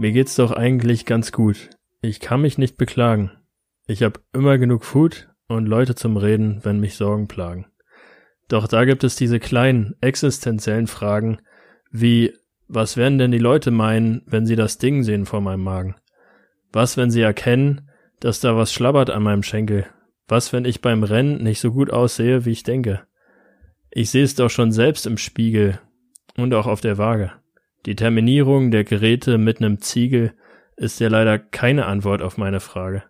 Mir geht's doch eigentlich ganz gut. Ich kann mich nicht beklagen. Ich hab immer genug Food und Leute zum Reden, wenn mich Sorgen plagen. Doch da gibt es diese kleinen, existenziellen Fragen, wie, was werden denn die Leute meinen, wenn sie das Ding sehen vor meinem Magen? Was, wenn sie erkennen, dass da was schlabbert an meinem Schenkel? Was, wenn ich beim Rennen nicht so gut aussehe, wie ich denke? Ich sehe es doch schon selbst im Spiegel und auch auf der Waage. Die Terminierung der Geräte mit nem Ziegel ist ja leider keine Antwort auf meine Frage.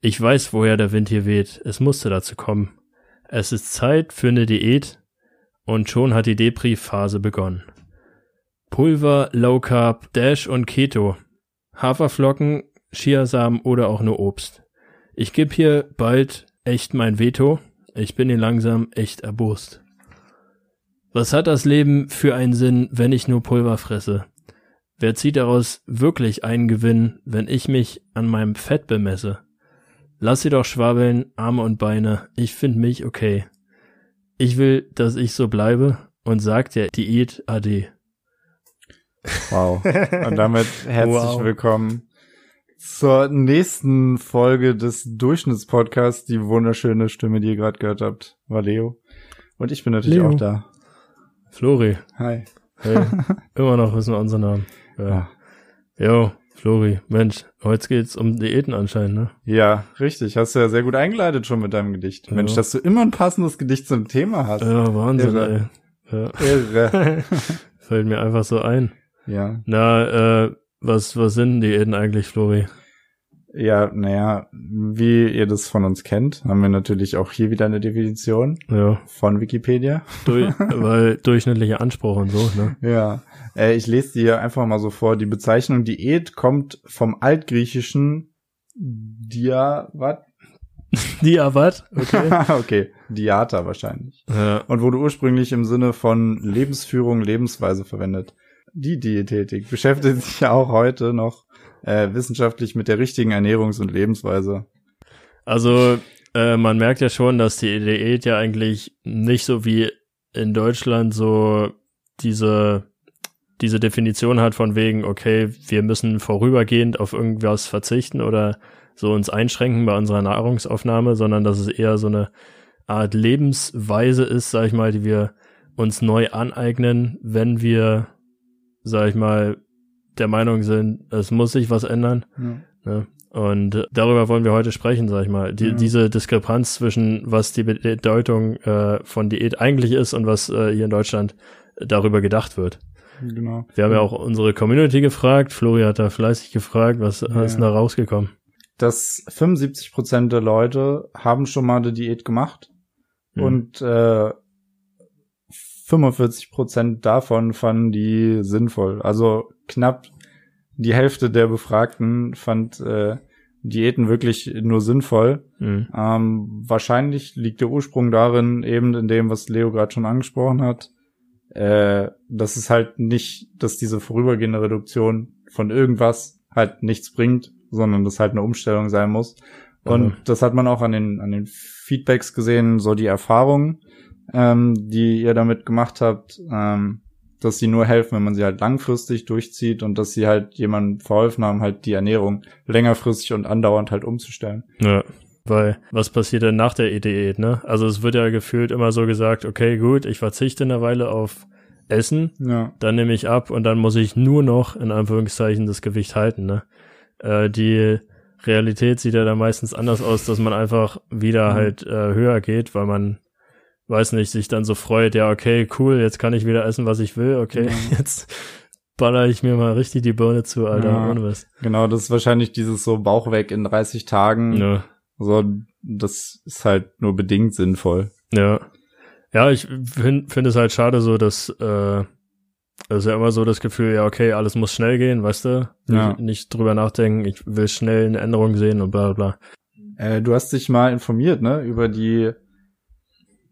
Ich weiß, woher der Wind hier weht. Es musste dazu kommen. Es ist Zeit für eine Diät und schon hat die Depri-Phase begonnen. Pulver, Low Carb, Dash und Keto. Haferflocken, Chiasamen oder auch nur Obst. Ich geb hier bald echt mein Veto. Ich bin hier langsam echt erbost. Was hat das Leben für einen Sinn, wenn ich nur Pulver fresse? Wer zieht daraus wirklich einen Gewinn, wenn ich mich an meinem Fett bemesse? Lass sie doch schwabbeln, Arme und Beine, ich find mich okay. Ich will, dass ich so bleibe und sagt der Diät ade. Wow. Und damit herzlich Wow. willkommen zur nächsten Folge des Durchschnittspodcasts. Die wunderschöne Stimme, die ihr gerade gehört habt, war Leo. Und ich bin natürlich Leo. auch da. Flori, Hi. hey, immer noch wissen wir unseren Namen. Ja. Ja. Jo, Flori, Mensch, heute geht's um Diäten anscheinend, ne? Ja, richtig. Hast du ja sehr gut eingeleitet schon mit deinem Gedicht. Ja. Mensch, dass du immer ein passendes Gedicht zum Thema hast. Ja, Wahnsinn, Irre. ey. Ja. Irre. Fällt mir einfach so ein. ja. Na, äh, was, was sind Diäten eigentlich, Flori? Ja, naja, wie ihr das von uns kennt, haben wir natürlich auch hier wieder eine Definition Ja, von Wikipedia. durch, weil durchschnittlicher Anspruch und so, ne? Ja, äh, ich lese dir einfach mal so vor. Die Bezeichnung Diät kommt vom altgriechischen Dia, wat? Ja, wat? Okay. okay, Diata wahrscheinlich. ja, Und wurde ursprünglich im Sinne von Lebensführung, Lebensweise verwendet. Die Diätetik beschäftigt sich ja auch heute noch äh, wissenschaftlich mit der richtigen Ernährungs- und Lebensweise. also äh, man merkt ja schon, dass die Diät ja eigentlich nicht so wie in Deutschland so diese diese Definition hat von wegen, okay, wir müssen vorübergehend auf irgendwas verzichten oder so uns einschränken bei unserer Nahrungsaufnahme, sondern dass es eher so eine Art Lebensweise ist, sag ich mal, die wir uns neu aneignen, wenn wir, sag ich mal, der Meinung sind, es muss sich was ändern. Ne? Und darüber wollen wir heute sprechen, sag ich mal. Die, Ja. Diese Diskrepanz zwischen, was die Bedeutung äh, von Diät eigentlich ist und was äh, hier in Deutschland darüber gedacht wird. Genau. Wir haben ja auch unsere Community gefragt. Flori hat da fleißig gefragt, was Ja. ist da rausgekommen? dass 75 Prozent der Leute haben schon mal eine Diät gemacht Hm. und äh, 45 Prozent davon fanden die sinnvoll. Also knapp die Hälfte der Befragten fand äh, Diäten wirklich nur sinnvoll. Hm. Ähm, wahrscheinlich liegt der Ursprung darin, eben in dem, was Leo gerade schon angesprochen hat, äh, dass es halt nicht, dass diese vorübergehende Reduktion von irgendwas halt nichts bringt, sondern das halt eine Umstellung sein muss. Und Mhm. das hat man auch an den, an den Feedbacks gesehen, so die Erfahrungen, ähm, die ihr damit gemacht habt, ähm, dass sie nur helfen, wenn man sie halt langfristig durchzieht und dass sie halt jemandem verholfen haben, halt die Ernährung längerfristig und andauernd halt umzustellen. Ja. Weil, was passiert denn nach der Diät, ne? Also es wird ja gefühlt immer so gesagt, okay, gut, ich verzichte eine Weile auf Essen, Ja. dann nehme ich ab und dann muss ich nur noch, in Anführungszeichen, das Gewicht halten, ne? Äh, die Realität sieht ja dann meistens anders aus, dass man einfach wieder Mhm. halt äh, höher geht, weil man, weiß nicht, sich dann so freut, ja, okay, cool, jetzt kann ich wieder essen, was ich will, okay, Ja. jetzt baller ich mir mal richtig die Birne zu, Alter, Ja. was. Genau, das ist wahrscheinlich dieses so Bauch weg in 30 Tagen. Ja. So, das ist halt nur bedingt sinnvoll. Ja. Ja, ich finde find es halt schade so, dass äh, es ist ja immer so das Gefühl, ja, okay, alles muss schnell gehen, weißt du? Ja. Nicht, drüber nachdenken, ich will schnell eine Änderung sehen und bla bla bla. Äh, du hast dich mal informiert, ne, über die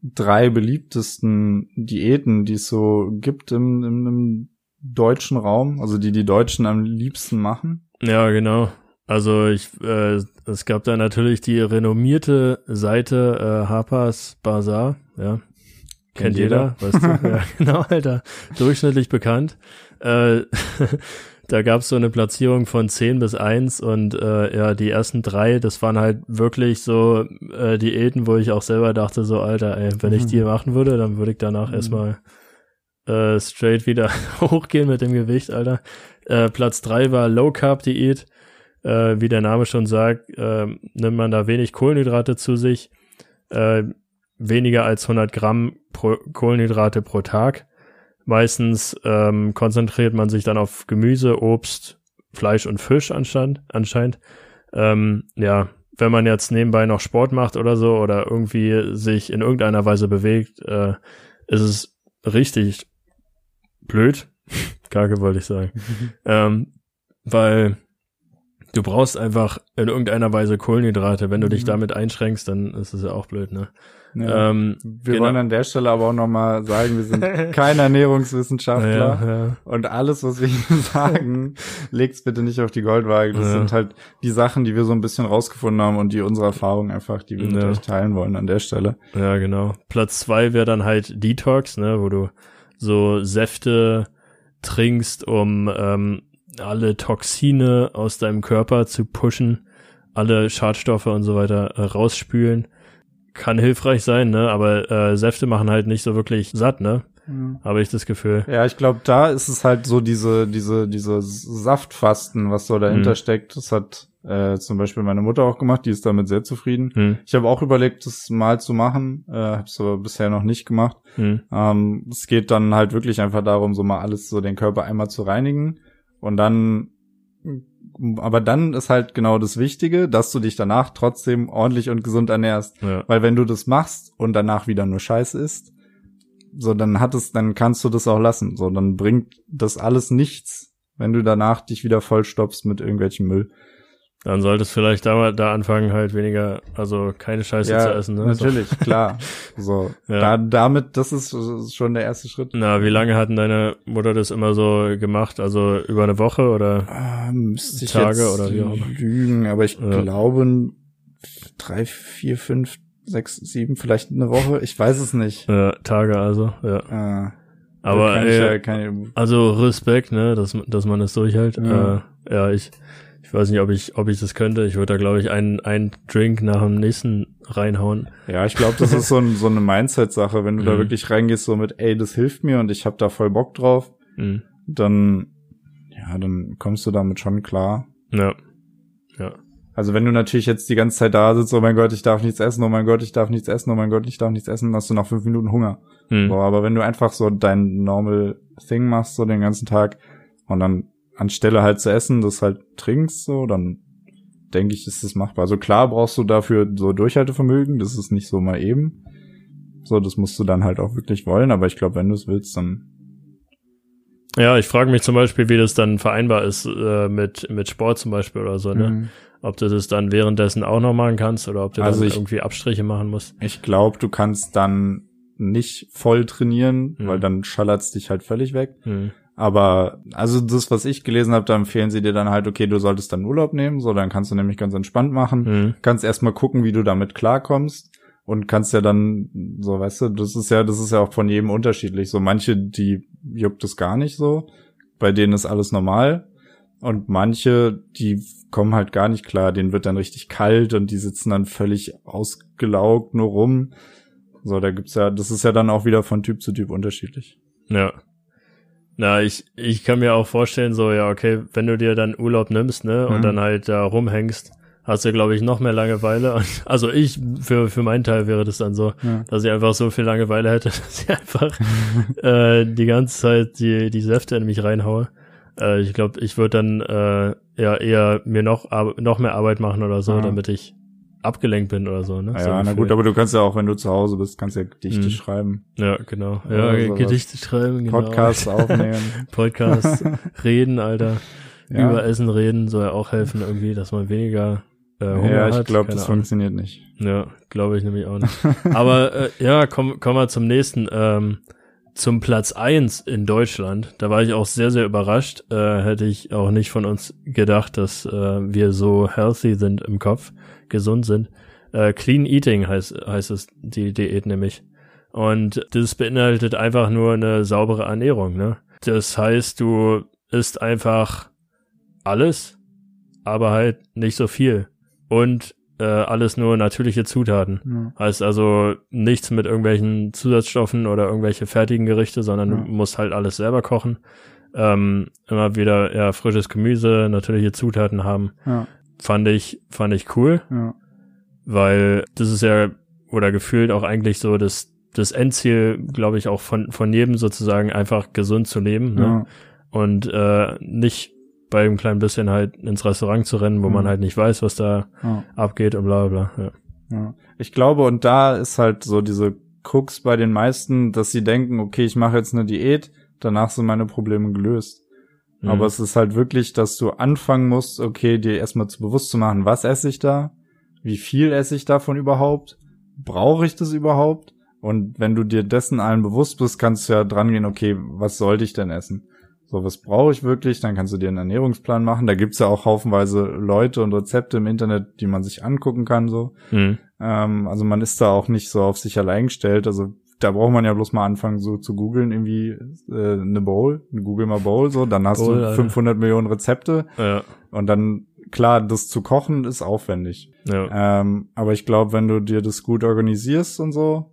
drei beliebtesten Diäten, die es so gibt im, im, im deutschen Raum, also die die Deutschen am liebsten machen. Ja, genau. Also ich, äh, es gab da natürlich die renommierte Seite äh, Harper's Bazaar, ja. Kennt, Kennt jeder, weißt du? ja, genau, Alter. Durchschnittlich bekannt. Äh, da gab's so eine Platzierung von 10 bis 1 und äh, ja, die ersten drei, das waren halt wirklich so äh, Diäten, wo ich auch selber dachte, so, Alter, ey, wenn ich Mhm. die machen würde, dann würde ich danach Mhm. erstmal äh, straight wieder hochgehen mit dem Gewicht, Alter. Äh, Platz drei war Low Carb Diät. Äh, wie der Name schon sagt, äh, nimmt man da wenig Kohlenhydrate zu sich, äh, weniger als 100 Gramm pro Kohlenhydrate pro Tag. Meistens ähm, konzentriert man sich dann auf Gemüse, Obst, Fleisch und Fisch anscheinend. anscheinend. Ähm, ja, wenn man jetzt nebenbei noch Sport macht oder so oder irgendwie sich in irgendeiner Weise bewegt, äh, ist es richtig blöd. Kacke wollte ich sagen. ähm, weil du brauchst einfach in irgendeiner Weise Kohlenhydrate. Wenn du dich Mhm. damit einschränkst, dann ist es ja auch blöd, ne? Ja. Ähm, wir genau. wollen an der Stelle aber auch nochmal sagen, wir sind kein Ernährungswissenschaftler. ja, ja. Und alles, was wir hier sagen, legt's bitte nicht auf die Goldwaage. Das sind halt die Sachen, die wir so ein bisschen rausgefunden haben und die unsere Erfahrungen einfach, die wir mit euch teilen wollen an der Stelle. Ja, genau. Platz zwei wäre dann halt Detox, ne, wo du so Säfte trinkst, um ähm, alle Toxine aus deinem Körper zu pushen, alle Schadstoffe und so weiter äh, rausspülen. Kann hilfreich sein, ne? Aber äh, Säfte machen halt nicht so wirklich satt, ne? Habe ich das Gefühl. Ja, ich glaube, da ist es halt so diese, diese, diese Saftfasten, was so dahinter Mhm. steckt. Das hat äh, zum Beispiel meine Mutter auch gemacht, die ist damit sehr zufrieden. Hm, Ich habe auch überlegt, das mal zu machen, äh, habe es aber bisher noch nicht gemacht. hm, Ähm, es geht dann halt wirklich einfach darum, so mal alles so den Körper einmal zu reinigen und dann aber dann ist halt genau das Wichtige, dass du dich danach trotzdem ordentlich und gesund ernährst. ja. Weil wenn du das machst und danach wieder nur Scheiße isst, so dann hat es, dann kannst du das auch lassen. So, dann bringt das alles nichts, wenn du danach dich wieder vollstopfst mit irgendwelchem Müll. Dann solltest vielleicht da, da anfangen, halt weniger, also keine Scheiße zu essen, ne? So. natürlich, klar. So, Ja. da, damit, das ist, das ist schon der erste Schritt. Na, wie lange hat denn deine Mutter das immer so gemacht? Also über eine Woche oder? Ah, müsste ich Tage jetzt oder wie auch lügen, aber ich Ja. glaube drei, vier, fünf, sechs, sieben, vielleicht eine Woche. Ich weiß es nicht. Ja, Tage also, ja. Äh, Aber ich, äh, ja, also Respekt, ne, dass, dass man das durchhält. Ja. Äh, ja, ich, ich weiß nicht, ob ich, ob ich das könnte. Ich würde da, glaube ich, einen, einen Drink nach dem nächsten reinhauen. ja, ich glaube, das ist so, ein, so eine Mindset-Sache. Wenn du da Mhm. wirklich reingehst so mit, ey, das hilft mir und ich habe da voll Bock drauf, Mhm. dann, ja, dann kommst du damit schon klar. Ja. Ja. Also wenn du natürlich jetzt die ganze Zeit da sitzt, oh mein Gott, ich darf nichts essen, oh mein Gott, ich darf nichts essen, oh mein Gott, ich darf nichts essen, dann hast du nach fünf Minuten Hunger. Mhm. So, aber wenn du einfach so dein normal Thing machst, so den ganzen Tag, und dann anstelle halt zu essen, das halt trinkst, so, dann denke ich, ist das machbar. Also klar brauchst du dafür so Durchhaltevermögen, das ist nicht so mal eben. So, das musst du dann halt auch wirklich wollen, aber ich glaube, wenn du es willst, dann. Ja, ich frage mich zum Beispiel, wie das dann vereinbar ist äh, mit, mit Sport zum Beispiel oder so, ne? Mhm. Ob du das dann währenddessen auch noch machen kannst oder ob du Also dann ich- irgendwie Abstriche machen musst. Ich glaube, du kannst dann nicht voll trainieren, Mhm. weil dann schallert's dich halt völlig weg. Mhm. Aber also das, was ich gelesen habe, da empfehlen sie dir dann halt, okay, du solltest dann Urlaub nehmen, so dann kannst du nämlich ganz entspannt machen. Mhm. Kannst erstmal gucken, wie du damit klarkommst und kannst ja dann, so weißt du, das ist ja, das ist ja auch von jedem unterschiedlich. So manche, die juckt es gar nicht so, bei denen ist alles normal. Und manche, die kommen halt gar nicht klar, denen wird dann richtig kalt und die sitzen dann völlig ausgelaugt nur rum. So, da gibt's ja, das ist ja dann auch wieder von Typ zu Typ unterschiedlich. Ja. Na, ich, ich kann mir auch vorstellen, so, ja, okay, wenn du dir dann Urlaub nimmst, ne, und Mhm. dann halt da rumhängst, hast du, glaube ich, noch mehr Langeweile. Und, also ich, für, für meinen Teil wäre das dann so, Ja. dass ich einfach so viel Langeweile hätte, dass ich einfach äh, die ganze Zeit die, die Säfte in mich reinhaue. Äh, ich glaube, ich würde dann äh, ja eher mir noch, noch mehr Arbeit machen oder so, Ja. damit ich abgelenkt bin oder so, ne? Ja, so ja na gut, aber du kannst ja auch, wenn du zu Hause bist, kannst ja Gedichte Mhm. schreiben, Ja, genau. Ja, Ja. Gedichte schreiben, genau. Podcasts aufnehmen. Podcast reden, Alter. Ja. Über Essen reden soll ja auch helfen irgendwie, dass man weniger äh, Hunger ja, ich glaube, das Ahnung. funktioniert nicht. Ja, glaube ich nämlich auch nicht. Aber äh, ja, komm, kommen wir zum nächsten. Ähm, zum Platz eins in Deutschland. Da war ich auch sehr, sehr überrascht. Äh, hätte ich auch nicht von uns gedacht, dass äh, wir so healthy sind im Kopf, gesund sind. Äh, Clean Eating heißt, heißt es, die Diät nämlich. Und das beinhaltet einfach nur eine saubere Ernährung, ne? Das heißt, du isst einfach alles, aber halt nicht so viel. Und äh, alles nur natürliche Zutaten. Ja. Heißt also nichts mit irgendwelchen Zusatzstoffen oder irgendwelche fertigen Gerichte, sondern Ja. du musst halt alles selber kochen. Ähm, immer wieder ja frisches Gemüse, natürliche Zutaten haben. Ja, Fand ich, fand ich cool, ja, weil das ist ja oder gefühlt auch eigentlich so das das Endziel, glaube ich, auch von von jedem sozusagen einfach gesund zu leben ne? ja, und äh, nicht bei einem kleinen bisschen halt ins Restaurant zu rennen, wo Mhm. man halt nicht weiß, was da ja, abgeht und bla bla bla. Ja. ja. Ich glaube, und da ist halt so diese Cooks bei den meisten, dass sie denken, okay, ich mache jetzt eine Diät, danach sind meine Probleme gelöst. Mhm. Aber es ist halt wirklich, dass du anfangen musst, okay, dir erstmal zu bewusst zu machen, was esse ich da? Wie viel esse ich davon überhaupt? Brauche ich das überhaupt? Und wenn du dir dessen allen bewusst bist, kannst du ja dran gehen, okay, was sollte ich denn essen? So, was brauche ich wirklich? Dann kannst du dir einen Ernährungsplan machen. Da gibt's ja auch haufenweise Leute und Rezepte im Internet, die man sich angucken kann, so. Mhm. Ähm, also man ist da auch nicht so auf sich allein gestellt. Also da braucht man ja bloß mal anfangen, so zu googeln, irgendwie äh, eine Bowl, google mal Bowl, so, dann hast Bowl, du Alter. 500 Millionen Rezepte Ja, und dann, klar, das zu kochen ist aufwendig. ja. Ähm, aber ich glaube, wenn du dir das gut organisierst und so,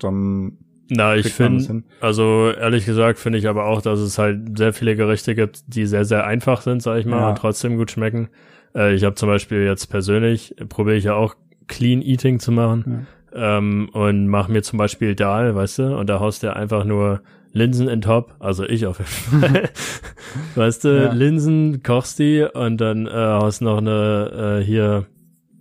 dann Na, ich finde, also ehrlich gesagt finde ich aber auch, dass es halt sehr viele Gerichte gibt, die sehr, sehr einfach sind, sag ich mal, Ja. und trotzdem gut schmecken. Äh, ich habe zum Beispiel jetzt persönlich, probiere ich ja auch Clean Eating zu machen ähm, und mache mir zum Beispiel Dahl, weißt du, und da haust du einfach nur Linsen in Top, also ich auf jeden Fall. weißt du, Ja. Linsen, kochst die und dann äh, haust noch eine äh, hier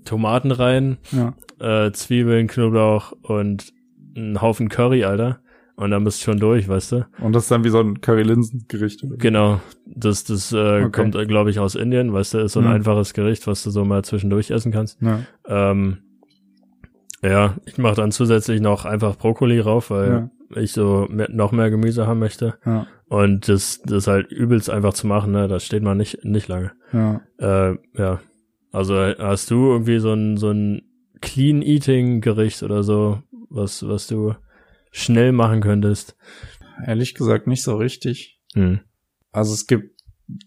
Tomaten rein, Ja. äh, Zwiebeln, Knoblauch und einen Haufen Curry, Alter. Und dann bist du schon durch, weißt du? Und das ist dann wie so ein Curry-Linsen-Gericht. oder? Genau. Das, das äh, Okay. kommt, äh, glaube ich, aus Indien, weißt du, ist so ein Mhm. einfaches Gericht, was du so mal zwischendurch essen kannst. Ja. Ähm, ja, ich mache dann zusätzlich noch einfach Brokkoli rauf, weil ich so mehr, noch mehr Gemüse haben möchte. Ja. Und das, das ist halt übelst einfach zu machen, ne? Das steht man nicht, nicht lange. Ja. Äh, ja. Also hast du irgendwie so ein, so ein Clean Eating Gericht oder so, was, was du schnell machen könntest? Ehrlich gesagt nicht so richtig. Hm. Also es gibt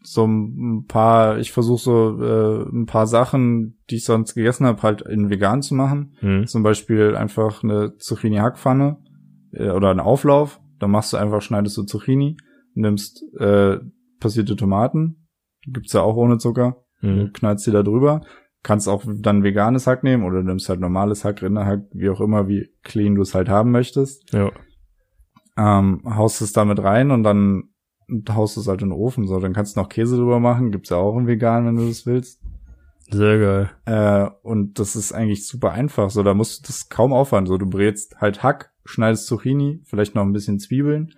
so ein paar, ich versuche so äh, ein paar Sachen, die ich sonst gegessen habe, halt in vegan zu machen. Hm. Zum Beispiel einfach eine Zucchini-Hackpfanne äh, oder einen Auflauf. Da machst du einfach, schneidest du Zucchini, nimmst äh, passierte Tomaten, gibt's ja auch ohne Zucker, Hm. knallst die da drüber. Kannst auch dann veganes Hack nehmen oder nimmst halt normales Hack, Rinderhack, wie auch immer, wie clean du es halt haben möchtest. Ja. Ähm, haust es damit rein und dann haust es halt in den Ofen. So, dann kannst du noch Käse drüber machen, gibt's ja auch im Vegan, wenn du das willst. Sehr geil. Äh, und das ist eigentlich super einfach. So, da musst du das kaum aufwand. So, du brätst halt Hack, schneidest Zucchini, vielleicht noch ein bisschen Zwiebeln,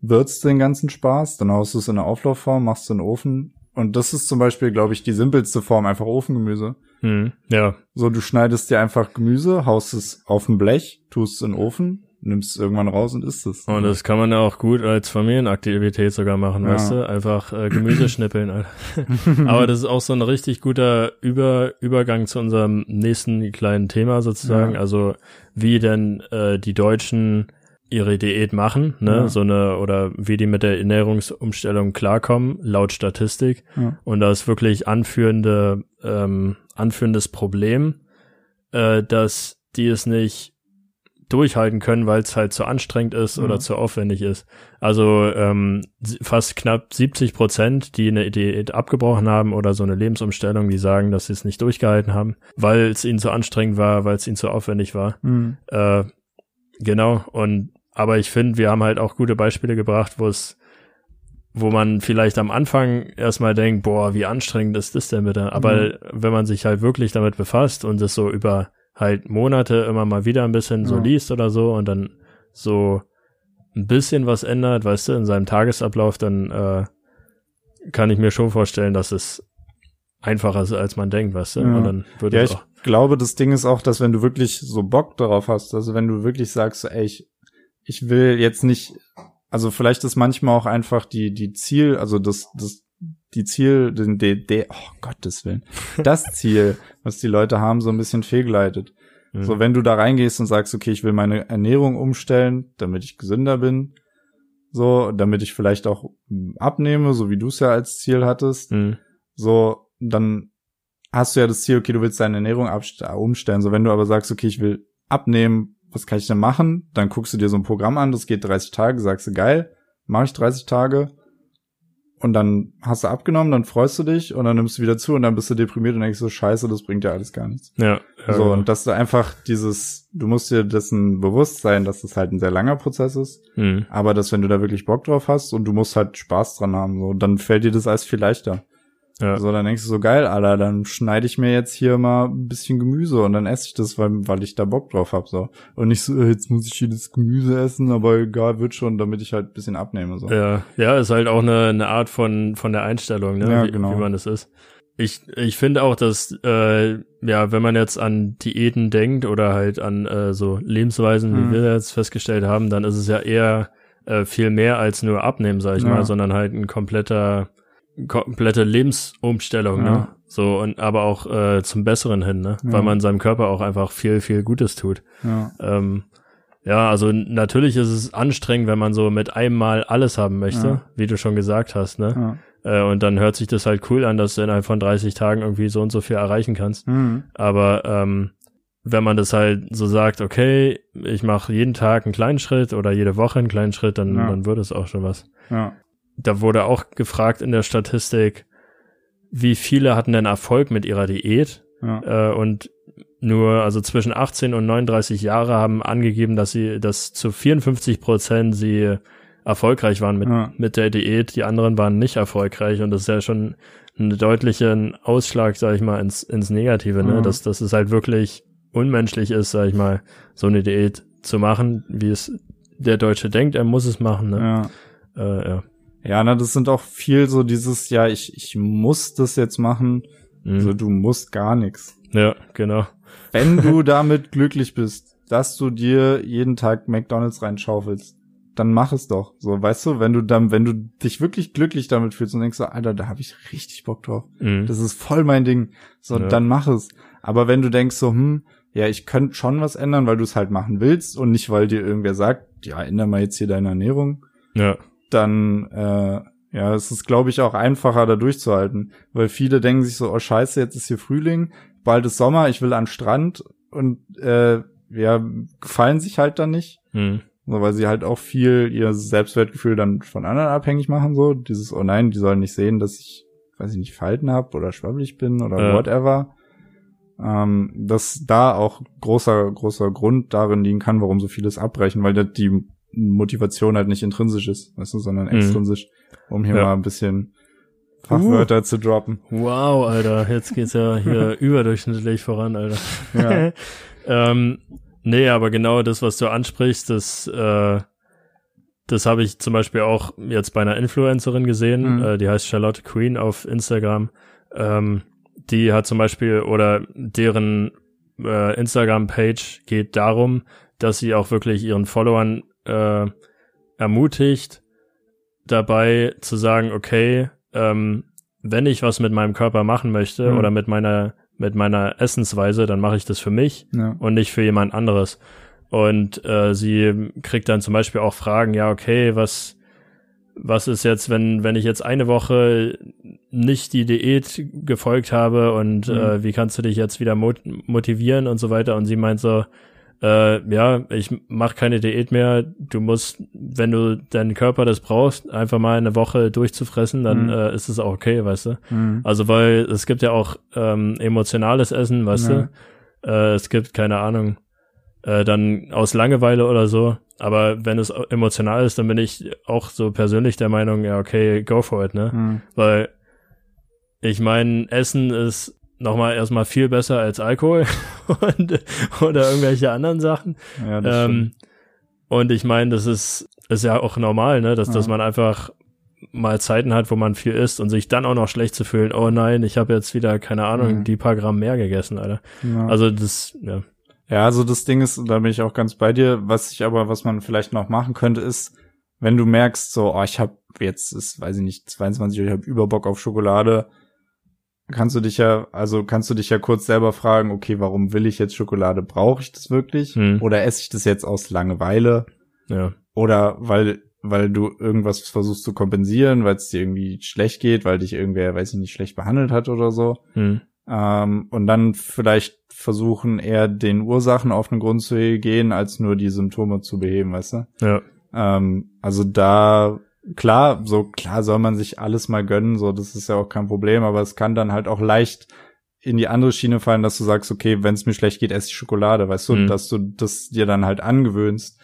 würzt den ganzen Spaß, dann haust du es in eine Auflaufform, machst du in den Ofen. Und das ist zum Beispiel, glaube ich, die simpelste Form, einfach Ofengemüse. Hm. Ja. So, du schneidest dir einfach Gemüse, haust es auf ein Blech, tust es in den Ofen, nimmst es irgendwann raus und isst es. Und das kann man ja auch gut als Familienaktivität sogar machen, Ja. weißt du? Einfach äh, Gemüse schnippeln. Alter. Aber das ist auch so ein richtig guter Über Übergang zu unserem nächsten kleinen Thema sozusagen. Ja. Also wie denn äh, die Deutschen ihre Diät machen, ne? Ja. So eine oder wie die mit der Ernährungsumstellung klarkommen, laut Statistik. Ja. Und da ist wirklich anführende, ähm, anführendes Problem, äh, dass die es nicht durchhalten können, weil es halt zu anstrengend ist oder Mhm. zu aufwendig ist. Also ähm, fast knapp 70 Prozent, die eine Diät abgebrochen haben oder so eine Lebensumstellung, die sagen, dass sie es nicht durchgehalten haben, weil es ihnen zu anstrengend war, weil es ihnen zu aufwendig war. Mhm. Äh, genau. Und aber ich finde, wir haben halt auch gute Beispiele gebracht, wo es, wo man vielleicht am Anfang erstmal denkt, boah, wie anstrengend ist das denn bitte? Aber Mhm. wenn man sich halt wirklich damit befasst und es so über halt Monate immer mal wieder ein bisschen so Ja. liest oder so und dann so ein bisschen was ändert, weißt du, in seinem Tagesablauf, dann äh, kann ich mir schon vorstellen, dass es einfacher ist, als man denkt, weißt du? Ja. Und dann würde Ja, ich auch. glaube, das Ding ist auch, dass wenn du wirklich so Bock darauf hast, also wenn du wirklich sagst, ey, ich, ich will jetzt nicht, also vielleicht ist manchmal auch einfach die, die Ziel, also das, das, die Ziel, den, der, der, oh Gottes Willen, das Ziel, was die Leute haben, so ein bisschen fehlgeleitet. Mhm. So, wenn du da reingehst und sagst, okay, ich will meine Ernährung umstellen, damit ich gesünder bin, so, damit ich vielleicht auch mm, abnehme, so wie du es ja als Ziel hattest, Mhm. So, dann hast du ja das Ziel, okay, du willst deine Ernährung umstellen. So, wenn du aber sagst, okay, ich will abnehmen, was kann ich denn machen? Dann guckst du dir so ein Programm an, das geht 30 Tage, sagst du, geil, mache ich 30 Tage. Und dann hast du abgenommen, dann freust du dich und dann nimmst du wieder zu und dann bist du deprimiert und denkst so, scheiße, das bringt ja alles gar nichts. Ja. ja so, genau. und dass du einfach dieses, du musst dir dessen bewusst sein, dass das halt ein sehr langer Prozess ist. Mhm. Aber dass wenn du da wirklich Bock drauf hast und du musst halt Spaß dran haben, so, dann fällt dir das alles viel leichter. Ja. So, dann denkst du so, geil, Alter, dann schneide ich mir jetzt hier mal ein bisschen Gemüse und dann esse ich das, weil, weil ich da Bock drauf hab, so. Und nicht so, äh, jetzt muss ich das Gemüse essen, aber egal, wird schon, damit ich halt ein bisschen abnehme, so. Ja, ja, ist halt auch eine, eine Art von, von der Einstellung, ne, ja, wie, genau. wie man das ist. Ich, ich finde auch, dass, äh, ja, wenn man jetzt an Diäten denkt oder halt an äh, so Lebensweisen, mhm. wie wir jetzt festgestellt haben, dann ist es ja eher äh, viel mehr als nur abnehmen, sag ich ja. mal, sondern halt ein kompletter komplette Lebensumstellung, ne? ja. ne? So, und aber auch äh, zum Besseren hin, ne? Ja. Weil man seinem Körper auch einfach viel, viel Gutes tut. Ja. Ähm, ja, also natürlich ist es anstrengend, wenn man so mit einem Mal alles haben möchte, ja. wie du schon gesagt hast, ne? Ja. Äh, und dann hört sich das halt cool an, dass du innerhalb von 30 Tagen irgendwie so und so viel erreichen kannst. Mhm. Aber ähm, wenn man das halt so sagt, okay, ich mache jeden Tag einen kleinen Schritt oder jede Woche einen kleinen Schritt, dann, ja. dann wird es auch schon was. Ja da wurde auch gefragt in der Statistik, wie viele hatten denn Erfolg mit ihrer Diät? Ja. Äh, und nur, also zwischen 18 und 39 Jahre haben angegeben, dass sie, dass zu 54 Prozent sie erfolgreich waren mit, ja. mit der Diät. Die anderen waren nicht erfolgreich und das ist ja schon einen deutlichen Ausschlag, sag ich mal, ins, ins Negative, ne? Ja. Dass, dass es halt wirklich unmenschlich ist, sag ich mal, so eine Diät zu machen, wie es der Deutsche denkt, er muss es machen, ne? Ja. Äh, ja. Ja, na, das sind auch viel so dieses, ja, ich, ich muss das jetzt machen. Mhm. Also du musst gar nichts. Ja, genau. Wenn du damit glücklich bist, dass du dir jeden Tag McDonalds reinschaufelst, dann mach es doch. So, weißt du, wenn du dann, wenn du dich wirklich glücklich damit fühlst und denkst so, Alter, da habe ich richtig Bock drauf. Mhm. Das ist voll mein Ding. So, ja. dann mach es. Aber wenn du denkst so, hm, ja, ich könnte schon was ändern, weil du es halt machen willst und nicht, weil dir irgendwer sagt, ja, ändere mal jetzt hier deine Ernährung. Ja dann äh, ja, es ist, glaube ich, auch einfacher, da durchzuhalten. Weil viele denken sich so, oh scheiße, jetzt ist hier Frühling, bald ist Sommer, ich will an Strand und äh, ja, gefallen sich halt dann nicht. Hm. So, weil sie halt auch viel ihr Selbstwertgefühl dann von anderen abhängig machen, so. Dieses, oh nein, die sollen nicht sehen, dass ich, weiß ich nicht, Falten hab oder schwabbelig bin oder ja. whatever. Ähm, dass da auch großer, großer Grund darin liegen kann, warum so vieles abbrechen, weil die Motivation halt nicht intrinsisch ist, weißt du, sondern mhm. extrinsisch, um hier ja. mal ein bisschen Fachwörter uh. zu droppen. Wow, Alter, jetzt geht's ja hier überdurchschnittlich voran, Alter. Ja. ähm, nee, aber genau das, was du ansprichst, das, äh, das habe ich zum Beispiel auch jetzt bei einer Influencerin gesehen, mhm. äh, die heißt Charlotte Queen auf Instagram. Ähm, die hat zum Beispiel oder deren äh, Instagram-Page geht darum, dass sie auch wirklich ihren Followern äh, ermutigt, dabei zu sagen, okay, ähm, wenn ich was mit meinem Körper machen möchte mhm. oder mit meiner mit meiner Essensweise, dann mache ich das für mich ja. und nicht für jemand anderes. Und äh, sie kriegt dann zum Beispiel auch Fragen, ja, okay, was was ist jetzt, wenn wenn ich jetzt eine Woche nicht die Diät gefolgt habe und mhm. äh, wie kannst du dich jetzt wieder mot motivieren und so weiter? Und sie meint so, äh, ja, ich mach keine Diät mehr. Du musst, wenn du deinen Körper das brauchst, einfach mal eine Woche durchzufressen, dann mhm. äh, ist es auch okay, weißt du. Mhm. Also weil es gibt ja auch ähm, emotionales Essen, weißt ja. du. Äh, es gibt keine Ahnung, äh, dann aus Langeweile oder so. Aber wenn es emotional ist, dann bin ich auch so persönlich der Meinung, ja okay, go for it, ne? Mhm. Weil ich meine, Essen ist nochmal erstmal viel besser als Alkohol und, oder irgendwelche anderen Sachen. Ja, das ähm, und ich meine, das ist, ist ja auch normal, ne, dass, ja. dass man einfach mal Zeiten hat, wo man viel isst und sich dann auch noch schlecht zu fühlen, oh nein, ich habe jetzt wieder, keine Ahnung, mhm. die paar Gramm mehr gegessen, Alter. Ja. Also das, ja. Ja, also das Ding ist, da bin ich auch ganz bei dir, was ich aber, was man vielleicht noch machen könnte, ist, wenn du merkst, so, oh, ich habe jetzt, ist, weiß ich nicht, 22 Uhr, ich habe Überbock auf Schokolade, kannst du dich ja, also kannst du dich ja kurz selber fragen, okay, warum will ich jetzt Schokolade? Brauche ich das wirklich? Hm. Oder esse ich das jetzt aus Langeweile? Ja. Oder weil weil du irgendwas versuchst zu kompensieren, weil es dir irgendwie schlecht geht, weil dich irgendwer, weiß ich nicht, schlecht behandelt hat oder so. Hm. Ähm, und dann vielleicht versuchen, eher den Ursachen auf den Grund zu gehen, als nur die Symptome zu beheben, weißt du? Ja. Ähm, also da, klar, so klar soll man sich alles mal gönnen, so das ist ja auch kein Problem, aber es kann dann halt auch leicht in die andere Schiene fallen, dass du sagst, okay, wenn es mir schlecht geht, esse ich Schokolade, weißt du, Mhm. dass du das dir dann halt angewöhnst,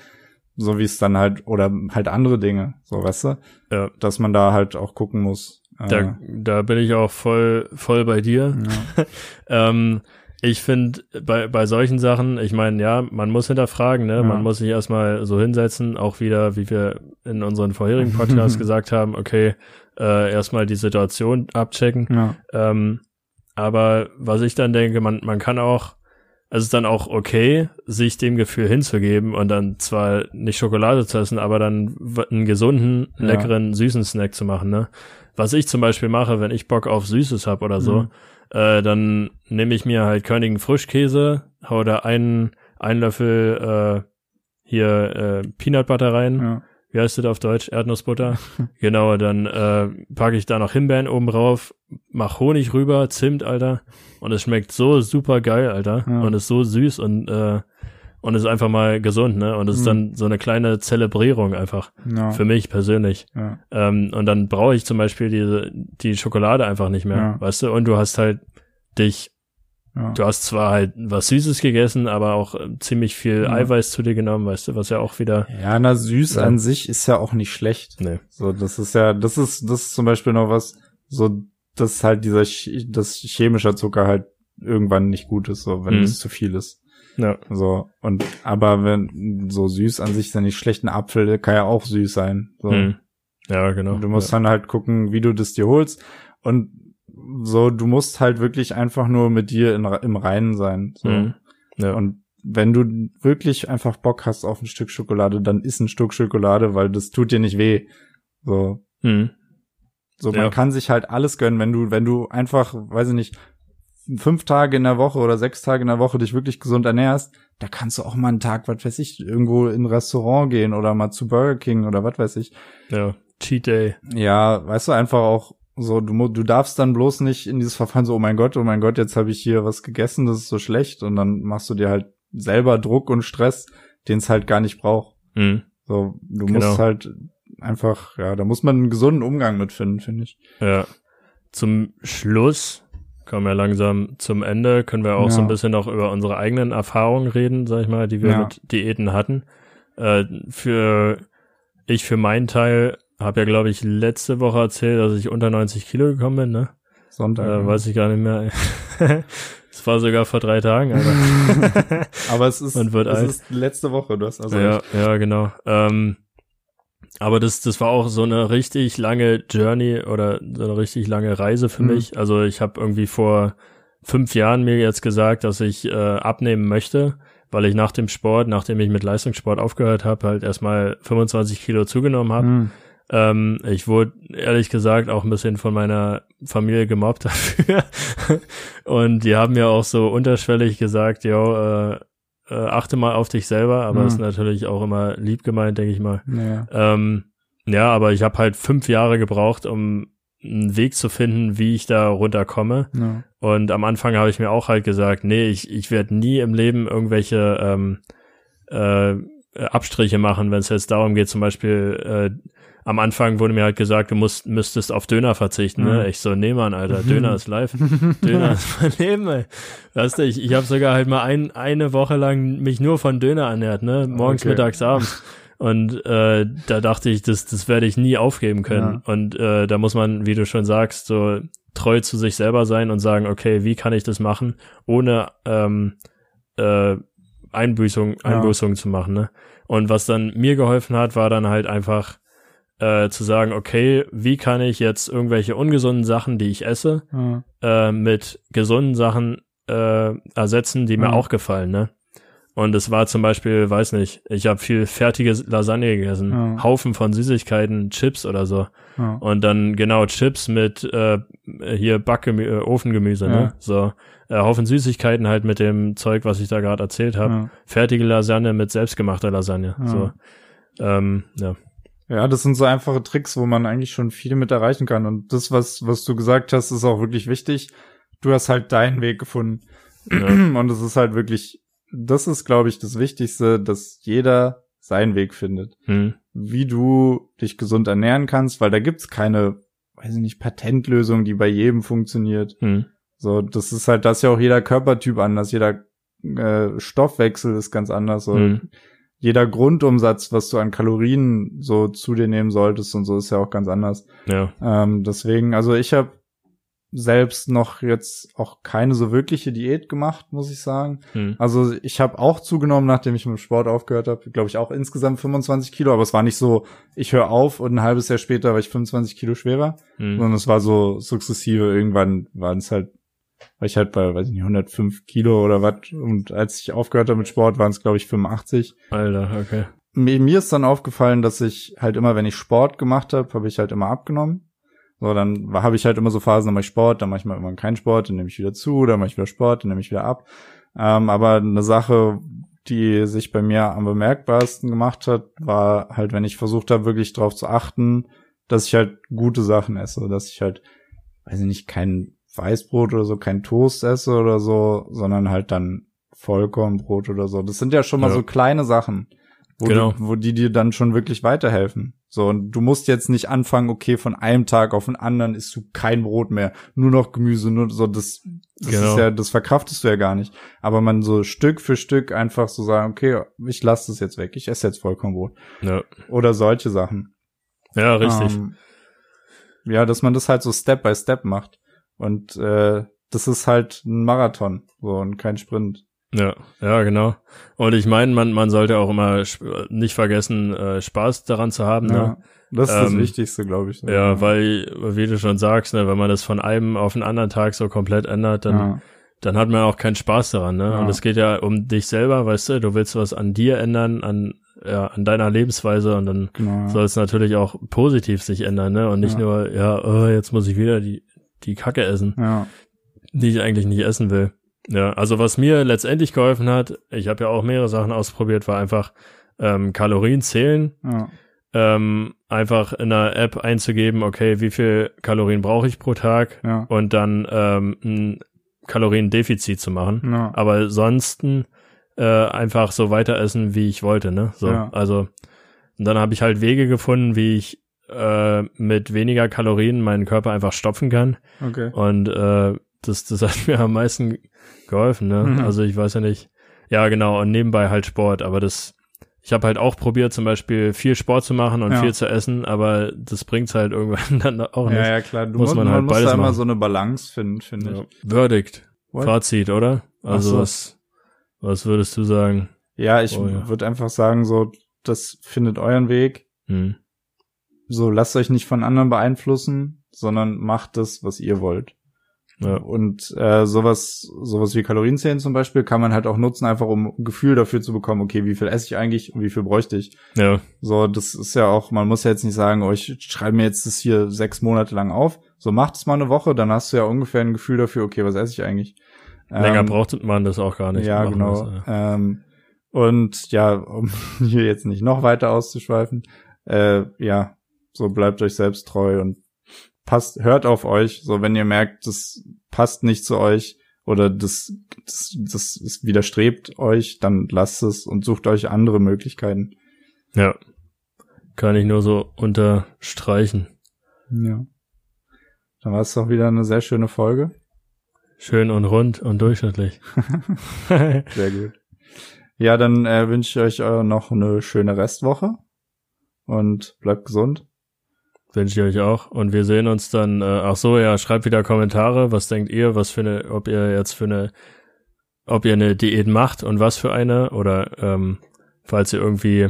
so wie es dann halt, oder halt andere Dinge, so weißt du, Ja. dass man da halt auch gucken muss. Äh, Da, da bin ich auch voll, voll bei dir. ja. Ähm, ich finde, bei, bei solchen Sachen, ich meine, ja, man muss hinterfragen, ne? Ja. Man muss sich erstmal so hinsetzen, auch wieder, wie wir in unseren vorherigen Podcasts gesagt haben, okay, äh, erstmal die Situation abchecken. ja. Ähm, aber was ich dann denke, man, man kann auch, es ist dann auch okay, sich dem Gefühl hinzugeben und dann zwar nicht Schokolade zu essen, aber dann einen gesunden, Ja. leckeren, süßen Snack zu machen, ne? Was ich zum Beispiel mache, wenn ich Bock auf Süßes hab oder so, Mhm. Äh, dann nehme ich mir halt Körnigen Frischkäse, hau da einen, einen Löffel äh, hier äh, Peanut Butter rein, ja. wie heißt das auf Deutsch? Erdnussbutter. genau, dann äh, packe ich da noch Himbeeren oben drauf, mach Honig rüber, Zimt, Alter. Und es schmeckt so super geil, Alter. Ja. Und ist so süß und äh, und ist einfach mal gesund, ne? Und es ist Mhm. dann so eine kleine Zelebrierung einfach. ja. Für mich persönlich. ja. Ähm, und dann brauche ich zum Beispiel diese, die Schokolade einfach nicht mehr, Ja. weißt du? Und du hast halt dich, du hast zwar halt was Süßes gegessen, aber auch äh, ziemlich viel. Eiweiß zu dir genommen, weißt du, was ja auch wieder. Ja, na süß an sich ist ja auch nicht schlecht. Nee. So, das ist ja, das ist, das ist zum Beispiel noch was, so, dass halt dieser, das chemischer Zucker halt irgendwann nicht gut ist, so, wenn Mhm. es zu viel ist. Ja. So, und, aber wenn, so süß an sich ist ja nicht schlecht, ein Apfel kann ja auch süß sein. So. Hm. Ja, genau. Du musst dann halt gucken, wie du das dir holst. Und so, du musst halt wirklich einfach nur mit dir in, im Reinen sein. So. Mhm. ja. Und wenn du wirklich einfach Bock hast auf ein Stück Schokolade, dann isst ein Stück Schokolade, weil das tut dir nicht weh. So, Mhm. so man Ja. kann sich halt alles gönnen, wenn du, wenn du einfach, weiß ich nicht, fünf Tage in der Woche oder sechs Tage in der Woche dich wirklich gesund ernährst, da kannst du auch mal einen Tag, was weiß ich, irgendwo in ein Restaurant gehen oder mal zu Burger King oder was weiß ich. ja. Cheat Day. Ja, weißt du, einfach auch so, du, du darfst dann bloß nicht in dieses Verfahren so, oh mein Gott, oh mein Gott, jetzt habe ich hier was gegessen, das ist so schlecht und dann machst du dir halt selber Druck und Stress, den es halt gar nicht braucht. Mhm. So, du Genau. musst halt einfach, ja, da muss man einen gesunden Umgang mit finden, finde ich. Ja. Zum Schluss kommen wir langsam zum Ende, können wir auch Ja. so ein bisschen noch über unsere eigenen Erfahrungen reden, sag ich mal, die wir Ja. mit Diäten hatten. Äh, für ich für meinen Teil habe ja, glaube ich, letzte Woche erzählt, dass ich unter 90 Kilo gekommen bin, ne? Sonntag. Äh, ja. weiß ich gar nicht mehr. Es war sogar vor drei Tagen, aber Aber es ist, Man wird es alt. ist letzte Woche, du hast also ja, ja, genau. Ähm, aber das, das war auch so eine richtig lange Journey oder so eine richtig lange Reise für Mhm. mich. Also ich habe irgendwie vor fünf Jahren mir jetzt gesagt, dass ich äh, abnehmen möchte, weil ich nach dem Sport, nachdem ich mit Leistungssport aufgehört habe, halt erstmal 25 Kilo zugenommen habe. Hm. Ähm, ich wurde ehrlich gesagt auch ein bisschen von meiner Familie gemobbt dafür. Und die haben mir auch so unterschwellig gesagt, yo, äh, äh, achte mal auf dich selber, aber Mhm. ist natürlich auch immer lieb gemeint, denke ich mal. Ja. Ähm, ja, aber ich habe halt fünf Jahre gebraucht, um einen Weg zu finden, wie ich da runterkomme. Ja. Und am Anfang habe ich mir auch halt gesagt, nee, ich, ich werde nie im Leben irgendwelche ähm, äh, Abstriche machen, wenn es jetzt darum geht, zum Beispiel äh, am Anfang wurde mir halt gesagt, du musst, müsstest auf Döner verzichten. Ne? Mhm. Ich so, nee, Mann, Alter, Döner ist live. Döner ist mein Leben, ey. Weißt du, ich, ich habe sogar halt mal ein, eine Woche lang mich nur von Döner ernährt, ne? Morgens, Okay. mittags, abends. Und äh, da dachte ich, das, das werde ich nie aufgeben können. Und äh, da muss man, wie du schon sagst, so treu zu sich selber sein und sagen, okay, wie kann ich das machen, ohne ähm, äh, Einbüßung, Ja. Einbußung zu machen. Ne? Und was dann mir geholfen hat, war dann halt einfach äh, zu sagen, okay, wie kann ich jetzt irgendwelche ungesunden Sachen, die ich esse, Ja. äh, mit gesunden Sachen äh, ersetzen, die mir Ja. auch gefallen, ne? Und es war zum Beispiel, weiß nicht, ich habe viel fertige Lasagne gegessen, Ja. Haufen von Süßigkeiten, Chips oder so. Ja. Und dann genau Chips mit äh, hier Backgemü äh, Ofengemüse, Ja. ne? So äh, Haufen Süßigkeiten halt mit dem Zeug, was ich da gerade erzählt habe. Fertige Lasagne mit selbstgemachter Lasagne. So, ähm, ja. Ja, das sind so einfache Tricks, wo man eigentlich schon viel mit erreichen kann. Und das, was, was du gesagt hast, ist auch wirklich wichtig. Du hast halt deinen Weg gefunden. Ja. Und es ist halt wirklich, das ist, glaube ich, das Wichtigste, dass jeder seinen Weg findet. Hm. Wie du dich gesund ernähren kannst, weil da gibt's keine, weiß ich nicht, Patentlösung, die bei jedem funktioniert. Hm. So, das ist halt, das ist ja auch jeder Körpertyp anders, jeder äh, Stoffwechsel ist ganz anders. So. Hm jeder Grundumsatz, was du an Kalorien so zu dir nehmen solltest und so, ist ja auch ganz anders. Ja. Ähm, deswegen, also ich habe selbst noch jetzt auch keine so wirkliche Diät gemacht, muss ich sagen. Hm. Also ich habe auch zugenommen, nachdem ich mit dem Sport aufgehört habe, glaube ich auch insgesamt 25 Kilo, aber es war nicht so, ich höre auf und ein halbes Jahr später war ich 25 Kilo schwerer, hm. sondern es war so sukzessive, irgendwann waren es halt war ich halt bei, weiß ich nicht, 105 Kilo oder was. Und als ich aufgehört habe mit Sport, waren es, glaube ich, 85. Alter, okay. Mir, mir ist dann aufgefallen, dass ich halt immer, wenn ich Sport gemacht habe, habe ich halt immer abgenommen. So, dann habe ich halt immer so Phasen, dann mache ich Sport, dann mache ich mal immer keinen Sport, dann nehme ich wieder zu, dann mache ich wieder Sport, dann nehme ich wieder ab. Ähm, aber eine Sache, die sich bei mir am bemerkbarsten gemacht hat, war halt, wenn ich versucht habe, wirklich darauf zu achten, dass ich halt gute Sachen esse, dass ich halt, weiß ich nicht, kein Weißbrot oder so, kein Toast esse oder so, sondern halt dann Vollkornbrot oder so. Das sind ja schon mal ja. so kleine Sachen, wo, genau. du, wo die dir dann schon wirklich weiterhelfen. So, und du musst jetzt nicht anfangen, okay, von einem Tag auf den anderen isst du kein Brot mehr, nur noch Gemüse, nur so, das, das genau. ist ja, das verkraftest du ja gar nicht. Aber man so Stück für Stück einfach so sagen, okay, ich lasse das jetzt weg, ich esse jetzt Vollkornbrot. Ja. Oder solche Sachen. Ja, richtig. Ähm, ja, dass man das halt so Step by Step macht. Und äh, das ist halt ein Marathon so und kein Sprint. Ja, ja, genau. Und ich meine, man, man sollte auch immer nicht vergessen, äh, Spaß daran zu haben. Ne? Ja, das ist ähm, das Wichtigste, glaube ich. Ja, ja, weil, wie du schon sagst, ne, wenn man das von einem auf den anderen Tag so komplett ändert, dann, ja. dann hat man auch keinen Spaß daran. Ne? Ja. Und es geht ja um dich selber, weißt du, du willst was an dir ändern, an, ja, an deiner Lebensweise und dann genau, soll es natürlich auch positiv sich ändern, ne? Und nicht nur, ja, oh, jetzt muss ich wieder die die Kacke essen, ja. die ich eigentlich nicht essen will. Ja, also was mir letztendlich geholfen hat, ich habe ja auch mehrere Sachen ausprobiert, war einfach ähm, Kalorien zählen. Ja. Ähm, einfach in einer App einzugeben, okay, wie viel Kalorien brauche ich pro Tag ja. und dann ähm, ein Kaloriendefizit zu machen. Ja. Aber sonst äh, einfach so weiter essen, wie ich wollte, ne? So, ja. also und dann habe ich halt Wege gefunden, wie ich äh, mit weniger Kalorien meinen Körper einfach stopfen kann. Okay. Und äh, das, das hat mir am meisten geholfen, ne? Mhm. Also ich weiß ja nicht. Ja, genau, und nebenbei halt Sport, aber das, ich habe halt auch probiert, zum Beispiel viel Sport zu machen und ja. viel zu essen, aber das bringt's halt irgendwann dann auch nicht. Ja, ja, klar. Du muss man, man halt muss beides da immer machen. so eine Balance finden, finde ja. ich. Würdigt. What? Fazit, oder? Also so. was, was würdest du sagen? Ja, ich oh, ja. würde einfach sagen, so, das findet euren Weg. Hm. So, lasst euch nicht von anderen beeinflussen, sondern macht das, was ihr wollt. Ja. Und äh, sowas, sowas wie Kalorienzählen zum Beispiel kann man halt auch nutzen, einfach um ein Gefühl dafür zu bekommen, okay, wie viel esse ich eigentlich und wie viel bräuchte ich. Ja. So, das ist ja auch, man muss ja jetzt nicht sagen, oh, ich schreibe mir jetzt das hier sechs Monate lang auf. So, macht es mal eine Woche, dann hast du ja ungefähr ein Gefühl dafür, okay, was esse ich eigentlich. Länger ähm, braucht man das auch gar nicht. Ja, genau. Das, ja. Ähm, und ja, um hier jetzt nicht noch weiter auszuschweifen, äh, ja, so bleibt euch selbst treu und passt, hört auf euch. So, wenn ihr merkt, das passt nicht zu euch oder das, das, das widerstrebt euch, dann lasst es und sucht euch andere Möglichkeiten. Ja. Kann ich nur so unterstreichen. Ja. Dann war es doch wieder eine sehr schöne Folge. Schön und rund und durchschnittlich. sehr gut. Ja, dann äh, wünsche ich euch noch eine schöne Restwoche und bleibt gesund. Wünsche ich euch auch. Und wir sehen uns dann, äh, ach so, ja, schreibt wieder Kommentare. Was denkt ihr, was für eine, ob ihr jetzt für eine, ob ihr eine Diät macht und was für eine. Oder ähm, falls ihr irgendwie,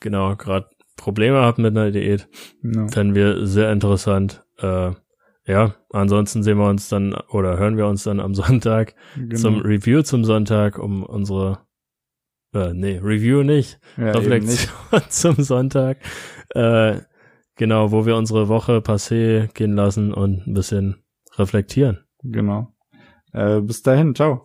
genau, gerade Probleme habt mit einer Diät, no. fänden wir sehr interessant. Äh, ja, ansonsten sehen wir uns dann oder hören wir uns dann am Sonntag genau. zum Review zum Sonntag, um unsere äh, nee, Review nicht, ja, Reflexion nicht. zum Sonntag. Äh, Genau, wo wir unsere Woche passé gehen lassen und ein bisschen reflektieren. Genau. Äh, bis dahin, ciao.